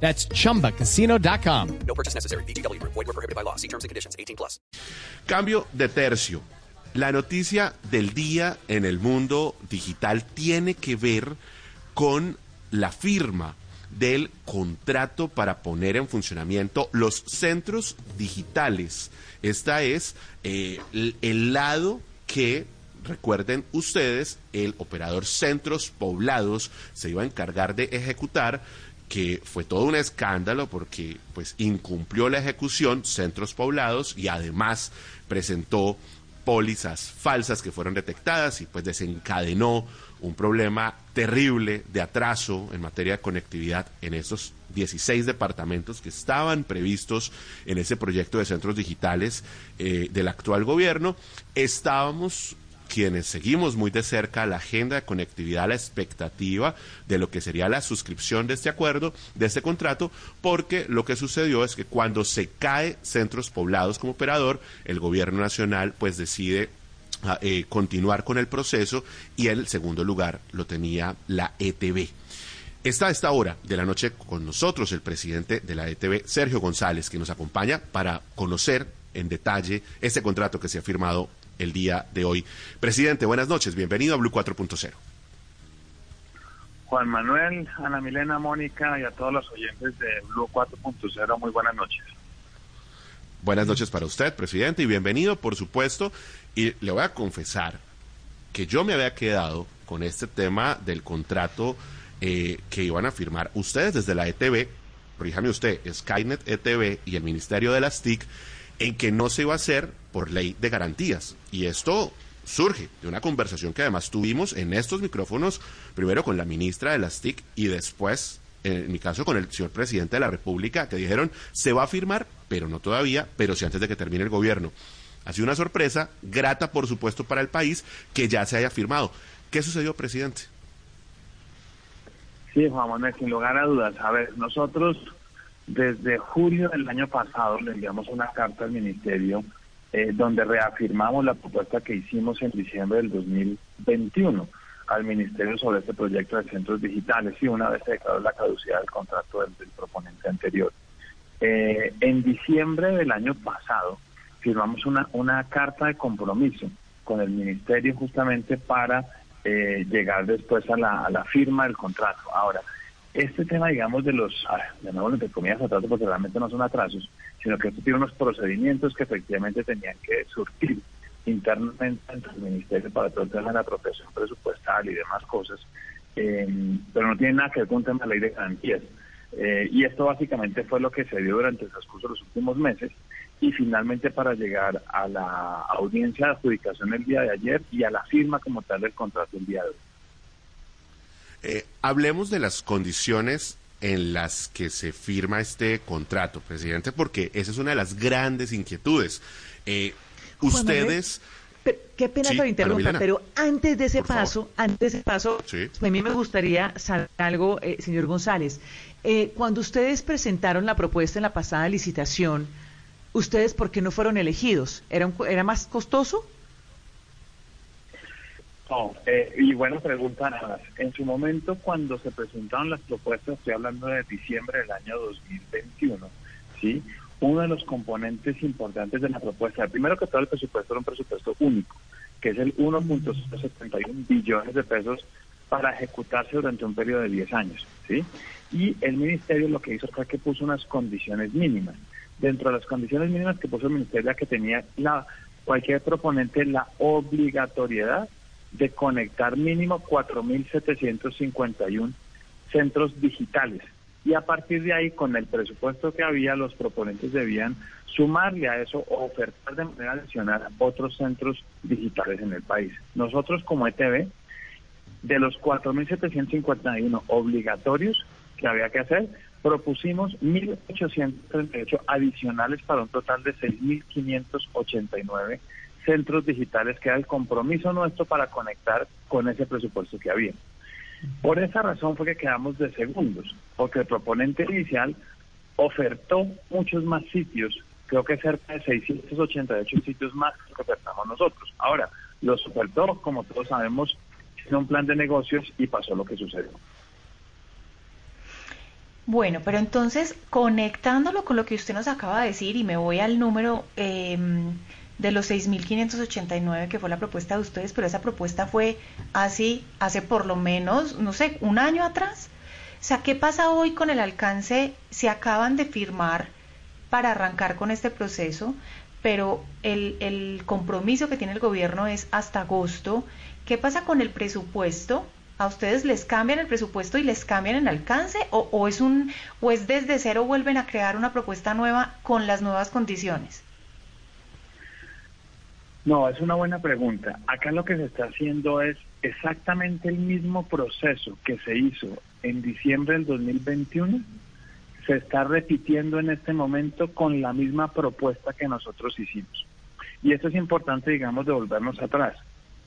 That's chumbacasino.com. No purchase necessary. BGW. Void were prohibited by law. See terms and conditions. 18 plus. Cambio de tercio. La noticia del día en el mundo digital tiene que ver con la firma del contrato para poner en funcionamiento los centros digitales. Esta es eh, el, el lado que Recuerden ustedes, el operador Centros Poblados se iba a encargar de ejecutar que fue todo un escándalo porque pues incumplió la ejecución Centros Poblados y además presentó pólizas falsas que fueron detectadas y pues desencadenó un problema terrible de atraso en materia de conectividad en esos 16 departamentos que estaban previstos en ese proyecto de centros digitales eh, del actual gobierno. Estábamos quienes seguimos muy de cerca la agenda de conectividad, la expectativa de lo que sería la suscripción de este acuerdo, de este contrato, porque lo que sucedió es que cuando se cae centros poblados como operador, el gobierno nacional pues decide ah, eh, continuar con el proceso y el segundo lugar lo tenía la ETB. Está a esta hora de la noche con nosotros el presidente de la ETB, Sergio González, que nos acompaña para conocer en detalle este contrato que se ha firmado el día de hoy. Presidente, buenas noches, bienvenido a Blue 4.0. Juan Manuel, Ana Milena, Mónica y a todos los oyentes de Blue 4.0, muy buenas noches. Buenas noches para usted, presidente, y bienvenido, por supuesto. Y le voy a confesar que yo me había quedado con este tema del contrato eh, que iban a firmar ustedes desde la ETV, corríjame usted, Skynet ETV y el Ministerio de las TIC, en que no se iba a hacer por ley de garantías. Y esto surge de una conversación que además tuvimos en estos micrófonos, primero con la ministra de las TIC y después, en mi caso, con el señor presidente de la República, que dijeron, se va a firmar, pero no todavía, pero sí antes de que termine el gobierno. Ha sido una sorpresa, grata por supuesto para el país, que ya se haya firmado. ¿Qué sucedió, presidente? Sí, Juan Manuel, sin lugar a dudas. A ver, nosotros desde julio del año pasado le enviamos una carta al ministerio eh, donde reafirmamos la propuesta que hicimos en diciembre del 2021 al ministerio sobre este proyecto de centros digitales y una vez se declaró la caducidad del contrato del, proponente anterior. Eh, en diciembre del año pasado firmamos una, una carta de compromiso con el ministerio justamente para eh, llegar después a la, a la firma del contrato. Ahora, este tema, digamos, de los, ah, de comillas, atrasos, porque realmente no son atrasos, sino que esto tiene unos procedimientos que efectivamente tenían que surtir internamente entre el Ministerio para todo el de la protección presupuestal y demás cosas, eh, pero no tiene nada que ver con un tema de ley de garantías. Eh, y esto básicamente fue lo que se dio durante el transcurso de los últimos meses y finalmente para llegar a la audiencia de adjudicación el día de ayer y a la firma como tal del contrato el día de hoy. Eh, hablemos de las condiciones en las que se firma este contrato, presidente, porque esa es una de las grandes inquietudes. Eh, ustedes... qué pena que lo interrumpa, pero antes de ese paso, antes de ese paso, a mí me gustaría saber algo, eh, señor González. Eh, cuando ustedes presentaron la propuesta en la pasada licitación, ¿ustedes por qué no fueron elegidos? ¿Era, era más costoso? No, eh, y buena pregunta nada. En su momento, cuando se presentaron las propuestas, estoy hablando de diciembre del año 2021, ¿sí? Uno de los componentes importantes de la propuesta, primero que todo el presupuesto era un presupuesto único, que es el 1.71 billones de pesos para ejecutarse durante un periodo de 10 años, ¿sí? Y el ministerio lo que hizo fue que puso unas condiciones mínimas. Dentro de las condiciones mínimas que puso el ministerio, que tenía la cualquier proponente la obligatoriedad de conectar mínimo 4.751 centros digitales. Y a partir de ahí, con el presupuesto que había, los proponentes debían sumarle a eso o ofertar de manera adicional otros centros digitales en el país. Nosotros como ETV, de los 4.751 obligatorios que había que hacer, propusimos 1.838 adicionales para un total de 6.589 centros digitales, que era el compromiso nuestro para conectar con ese presupuesto que había. Por esa razón fue que quedamos de segundos, porque el proponente inicial ofertó muchos más sitios, creo que cerca de 688 sitios más que ofertamos nosotros. Ahora, los ofertó, como todos sabemos, en un plan de negocios y pasó lo que sucedió. Bueno, pero entonces, conectándolo con lo que usted nos acaba de decir, y me voy al número eh, de los 6.589 que fue la propuesta de ustedes, pero esa propuesta fue así hace por lo menos, no sé, un año atrás. O sea, ¿qué pasa hoy con el alcance? Se acaban de firmar para arrancar con este proceso, pero el, el compromiso que tiene el gobierno es hasta agosto. ¿Qué pasa con el presupuesto? ¿A ustedes les cambian el presupuesto y les cambian el alcance o, es un o es desde cero vuelven a crear una propuesta nueva con las nuevas condiciones? No, es una buena pregunta. Acá lo que se está haciendo es exactamente el mismo proceso que se hizo en diciembre del 2021 se está repitiendo en este momento con la misma propuesta que nosotros hicimos. Y esto es importante, digamos, de volvernos atrás.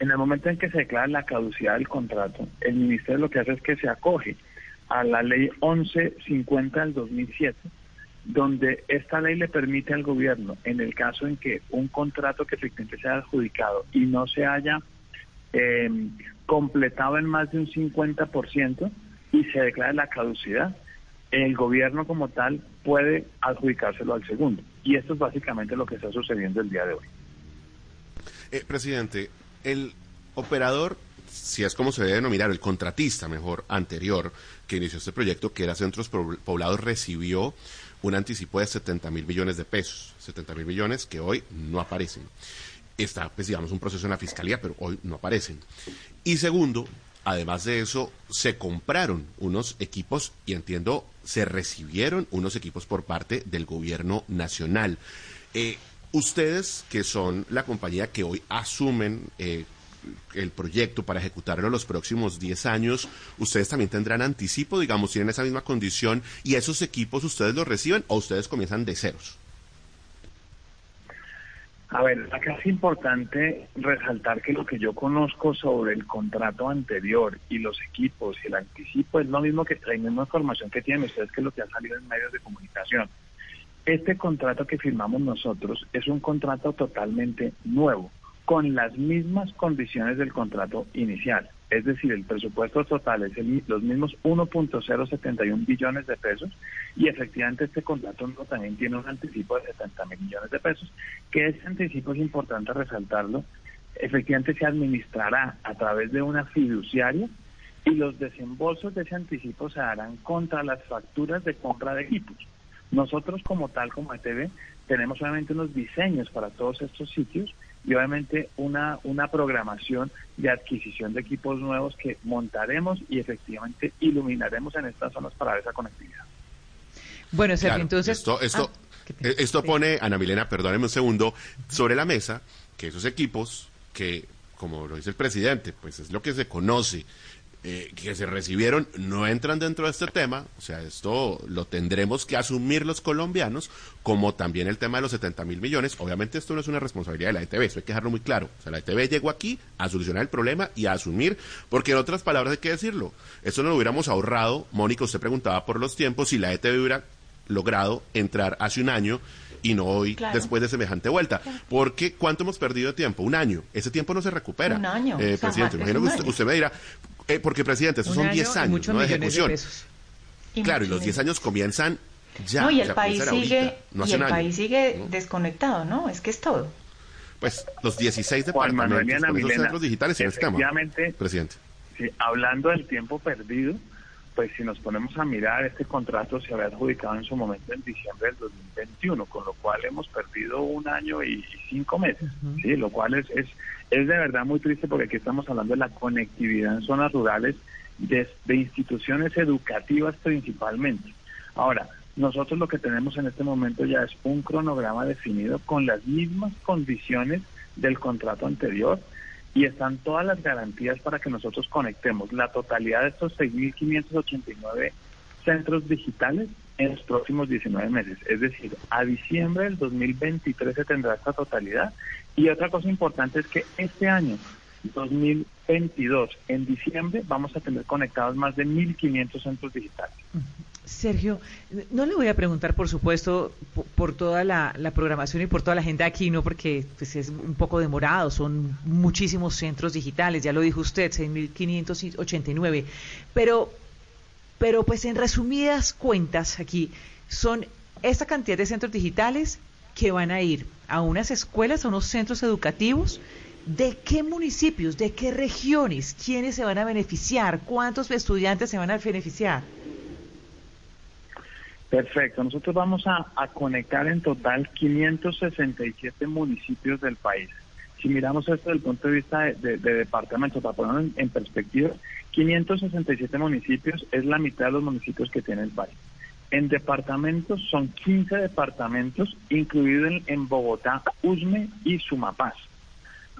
En el momento en que se declara la caducidad del contrato, el ministerio lo que hace es que se acoge a la ley 1150 del 2007, donde esta ley le permite al gobierno, en el caso en que un contrato que efectivamente sea adjudicado y no se haya em, completado en más de un 50% y se declara la caducidad, el gobierno como tal puede adjudicárselo al segundo. Y esto es básicamente lo que está sucediendo el día de hoy. Eh, presidente, el operador, si es como se debe denominar, el contratista mejor anterior que inició este proyecto, que era Centros Poblados, recibió un anticipo de 70 mil millones de pesos, 70 mil millones que hoy no aparecen. Está, pues digamos, un proceso en la fiscalía, pero hoy no aparecen. Y segundo, además de eso, se compraron unos equipos y entiendo, se recibieron unos equipos por parte del gobierno nacional. Eh, Ustedes, que son la compañía que hoy asumen eh, el proyecto para ejecutarlo los próximos 10 años, ustedes también tendrán anticipo, digamos, tienen esa misma condición y esos equipos ustedes los reciben o ustedes comienzan de ceros. A ver, acá es importante resaltar que lo que yo conozco sobre el contrato anterior y los equipos y el anticipo es lo mismo que la misma información que tienen ustedes que lo que ha salido en medios de comunicación. Este contrato que firmamos nosotros es un contrato totalmente nuevo, con las mismas condiciones del contrato inicial. Es decir, el presupuesto total es los mismos 1.071 billones de pesos y efectivamente este contrato también tiene un anticipo de 70 mil millones de pesos, que ese anticipo es importante resaltarlo, efectivamente se administrará a través de una fiduciaria y los desembolsos de ese anticipo se darán contra las facturas de compra de equipos. Nosotros como tal, como ETV, tenemos obviamente unos diseños para todos estos sitios y obviamente una, una programación de adquisición de equipos nuevos que montaremos y efectivamente iluminaremos en estas zonas para esa conectividad. Bueno, entonces... Esto, esto, ah, eh, esto pone, Ana Milena, perdóneme un segundo, sobre la mesa que esos equipos que, como lo dice el presidente, pues es lo que se conoce eh, que se recibieron no entran dentro de este tema, o sea, esto lo tendremos que asumir los colombianos, como también el tema de los 70 mil millones. Obviamente esto no es una responsabilidad de la ETV, eso hay que dejarlo muy claro. O sea, la ETV llegó aquí a solucionar el problema y a asumir, porque en otras palabras hay que decirlo, eso no lo hubiéramos ahorrado. Mónica, usted preguntaba por los tiempos, si la ETV hubiera logrado entrar hace un año y no hoy después de semejante vuelta. Porque ¿cuánto hemos perdido de tiempo? Un año. Ese tiempo no se recupera. Un año. Eh, presidente, imagino que usted, me dirá, eh, porque presidente, esos son 10 años ¿no? de ejecución. claro, y los 10 años comienzan ya. No, y el país sigue, y el país sigue desconectado, ¿no? Es que es todo. Pues los 16 departamentos, los centros digitales en este tema, presidente. Sí, hablando del tiempo perdido, pues si nos ponemos a mirar, este contrato se había adjudicado en su momento en diciembre del 2021, con lo cual hemos perdido un año y, cinco meses, ¿sí? lo cual es, es, es de verdad muy triste porque aquí estamos hablando de la conectividad en zonas rurales de, instituciones educativas principalmente. Ahora, nosotros lo que tenemos en este momento ya es un cronograma definido con las mismas condiciones del contrato anterior, y están todas las garantías para que nosotros conectemos la totalidad de estos 6.589 centros digitales en los próximos 19 meses. Es decir, a diciembre del 2023 se tendrá esta totalidad. Y otra cosa importante es que este año, 2022, en diciembre, vamos a tener conectados más de 1.500 centros digitales. Sergio, no le voy a preguntar, por supuesto, por, toda la, programación y por toda la agenda aquí, no porque pues, es un poco demorado, son muchísimos centros digitales, ya lo dijo usted, 6.589, pero, pero pues en resumidas cuentas aquí, son esta cantidad de centros digitales que van a ir a unas escuelas, a unos centros educativos, ¿De qué municipios, de qué regiones, quiénes se van a beneficiar, cuántos estudiantes se van a beneficiar? Perfecto. Nosotros vamos a, conectar en total 567 municipios del país. Si miramos esto desde el punto de vista de, departamentos, para ponerlo en, perspectiva, 567 municipios es la mitad de los municipios que tiene el país. En departamentos son 15 departamentos, incluidos en, Bogotá, Usme y Sumapaz.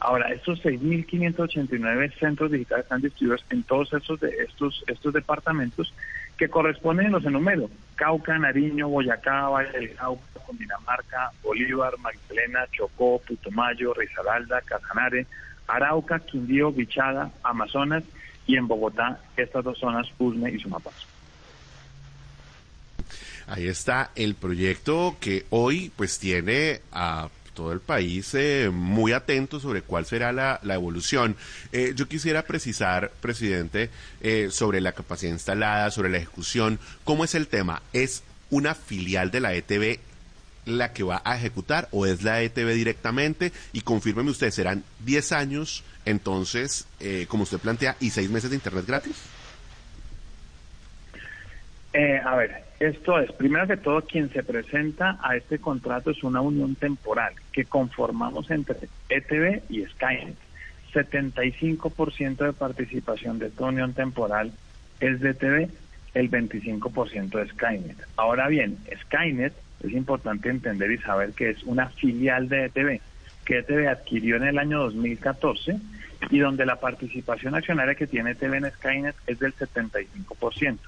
Ahora, estos 6.589 centros digitales están distribuidos en todos estos, de estos, estos departamentos que corresponden, los enumero, Cauca, Nariño, Boyacá, Valle del Cauca, Cundinamarca, Bolívar, Magdalena, Chocó, Putumayo, Risaralda, Casanare, Arauca, Quindío, Bichada, Amazonas y en Bogotá estas dos zonas, Usme y Sumapaz. Ahí está el proyecto que hoy pues tiene a todo el país eh, muy atento sobre cuál será la, evolución. Eh, yo quisiera precisar, presidente, eh, sobre la capacidad instalada, sobre la ejecución. ¿Cómo es el tema? ¿Es una filial de la ETV la que va a ejecutar o es la ETV directamente? Y confírmeme usted, ¿serán 10 años entonces, como usted plantea, y 6 meses de Internet gratis? A ver, esto es, primero que todo, quien se presenta a este contrato es una unión temporal que conformamos entre ETV y Skynet. 75% de participación de esta unión temporal es de ETV, el 25% de Skynet. Ahora bien, Skynet es importante entender y saber que es una filial de ETV, que ETV adquirió en el año 2014 y donde la participación accionaria que tiene ETV en Skynet es del 75%.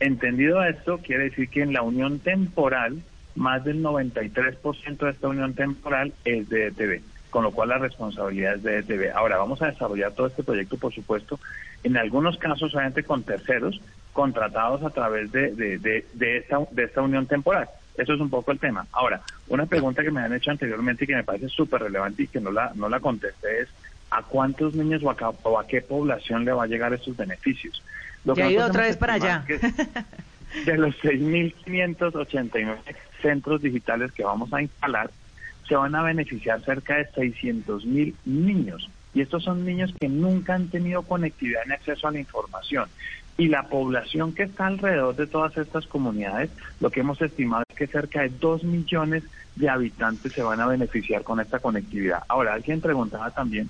Entendido esto, quiere decir que en la unión temporal, más del 93% de esta unión temporal es de ETV, con lo cual la responsabilidad es de ETV. Ahora, vamos a desarrollar todo este proyecto, por supuesto, en algunos casos solamente con terceros contratados a través de, de, esta, de esta unión temporal. Eso es un poco el tema. Ahora, una pregunta que me han hecho anteriormente y que me parece súper relevante y que no la, no la contesté es, ¿a cuántos niños o a, o a qué población le va a llegar estos beneficios? Ya ha ido otra vez para allá. De los 6.589 centros digitales que vamos a instalar, se van a beneficiar cerca de 600.000 niños. Y estos son niños que nunca han tenido conectividad ni acceso a la información. Y la población que está alrededor de todas estas comunidades, lo que hemos estimado es que cerca de 2 millones de habitantes se van a beneficiar con esta conectividad. Ahora, alguien preguntaba también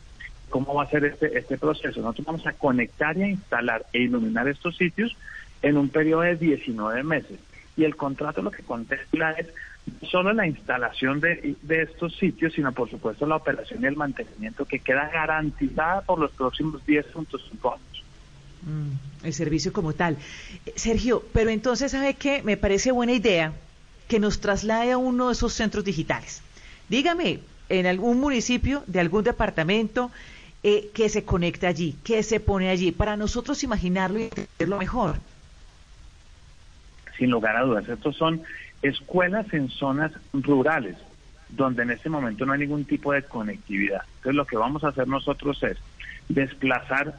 cómo va a ser este, este proceso. Nosotros vamos a conectar y a instalar e iluminar estos sitios en un periodo de 19 meses. Y el contrato lo que contempla es solo la instalación de, estos sitios, sino por supuesto la operación y el mantenimiento que queda garantizada por los próximos 10.5 años. Mm, el servicio como tal. Sergio, pero entonces, ¿sabe qué? Me parece buena idea que nos traslade a uno de esos centros digitales. Dígame, en algún municipio de algún departamento, eh, que se conecta allí, que se pone allí, para nosotros imaginarlo y entenderlo mejor. Sin lugar a dudas, estos son escuelas en zonas rurales, donde en este momento no hay ningún tipo de conectividad. Entonces lo que vamos a hacer nosotros es desplazar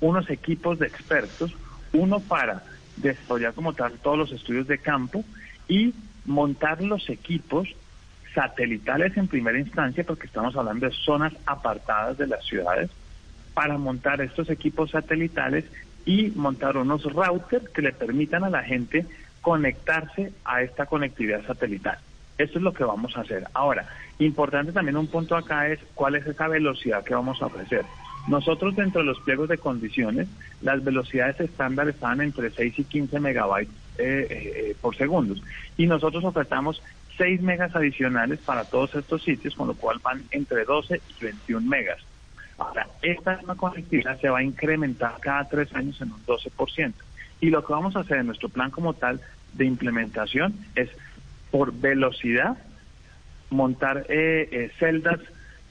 unos equipos de expertos, uno para desarrollar como tal todos los estudios de campo y montar los equipos satelitales en primera instancia, porque estamos hablando de zonas apartadas de las ciudades, para montar estos equipos satelitales y montar unos routers que le permitan a la gente conectarse a esta conectividad satelital. Esto es lo que vamos a hacer. Ahora, importante también un punto acá es cuál es esa velocidad que vamos a ofrecer. Nosotros dentro de los pliegos de condiciones, las velocidades estándar estaban entre 6 y 15 megabytes eh, eh, por segundo. Y nosotros ofertamos 6 megas adicionales para todos estos sitios, con lo cual van entre 12 y 21 megas. Ahora, esta misma conectividad se va a incrementar cada tres años en un 12%. Y lo que vamos a hacer en nuestro plan como tal de implementación es por velocidad montar eh, eh, celdas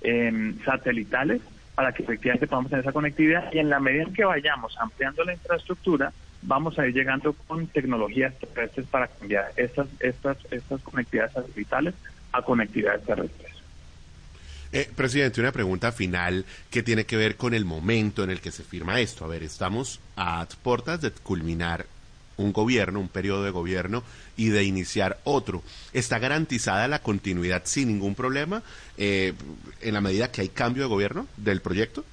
em, satelitales para que efectivamente podamos tener esa conectividad y en la medida en que vayamos ampliando la infraestructura, vamos a ir llegando con tecnologías terrestres para cambiar estas, estas, estas conectividades satelitales a conectividades terrestres. Eh, presidente, una pregunta final que tiene que ver con el momento en el que se firma esto. A ver, estamos a puertas de culminar un gobierno, un periodo de gobierno y de iniciar otro. ¿Está garantizada la continuidad sin ningún problema eh, en la medida que hay cambio de gobierno del proyecto?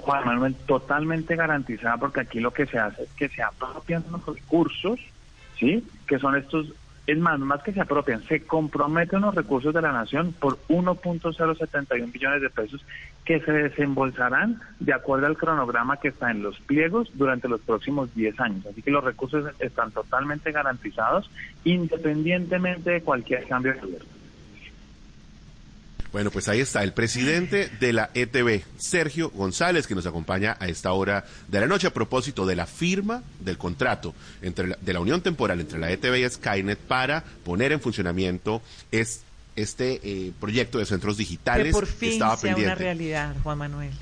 Juan Manuel, totalmente garantizada porque aquí lo que se hace es que se apropian los recursos, ¿sí? Que son estos es más, más que se apropian, se comprometen los recursos de la nación por 1.071 billones de pesos que se desembolsarán de acuerdo al cronograma que está en los pliegos durante los próximos 10 años. Así que los recursos están totalmente garantizados independientemente de cualquier cambio de gobierno. Bueno, pues ahí está el presidente de la ETB, Sergio González, que nos acompaña a esta hora de la noche a propósito de la firma del contrato entre de la unión temporal entre la ETB y Skynet para poner en funcionamiento este eh, proyecto de centros digitales que por fin estaba sea una realidad, Juan Manuel.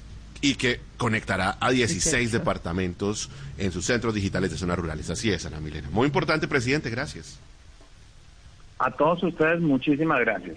Y que conectará a 16 departamentos en sus centros digitales de zonas rurales. Así es, Ana Milena. Muy importante, presidente, gracias. A todos ustedes, muchísimas gracias.